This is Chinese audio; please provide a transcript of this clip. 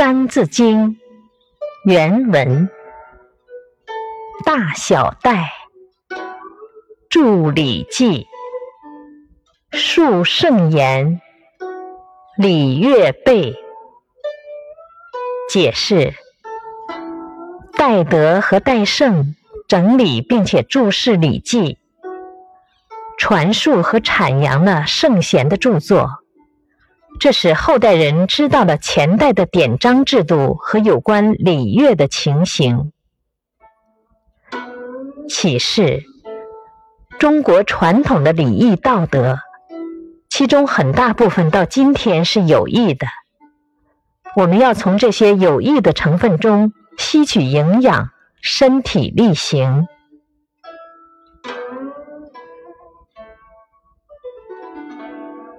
三字经》原文：大小戴著《礼记》，述圣言，礼乐备。解释：戴德和戴胜整理并且注释《礼记》，传述和阐扬了圣贤的著作。这使后代人知道了前代的典章制度和有关礼乐的情形。启示：中国传统的礼义道德，其中很大部分到今天是有益的。我们要从这些有益的成分中吸取营养，身体力行。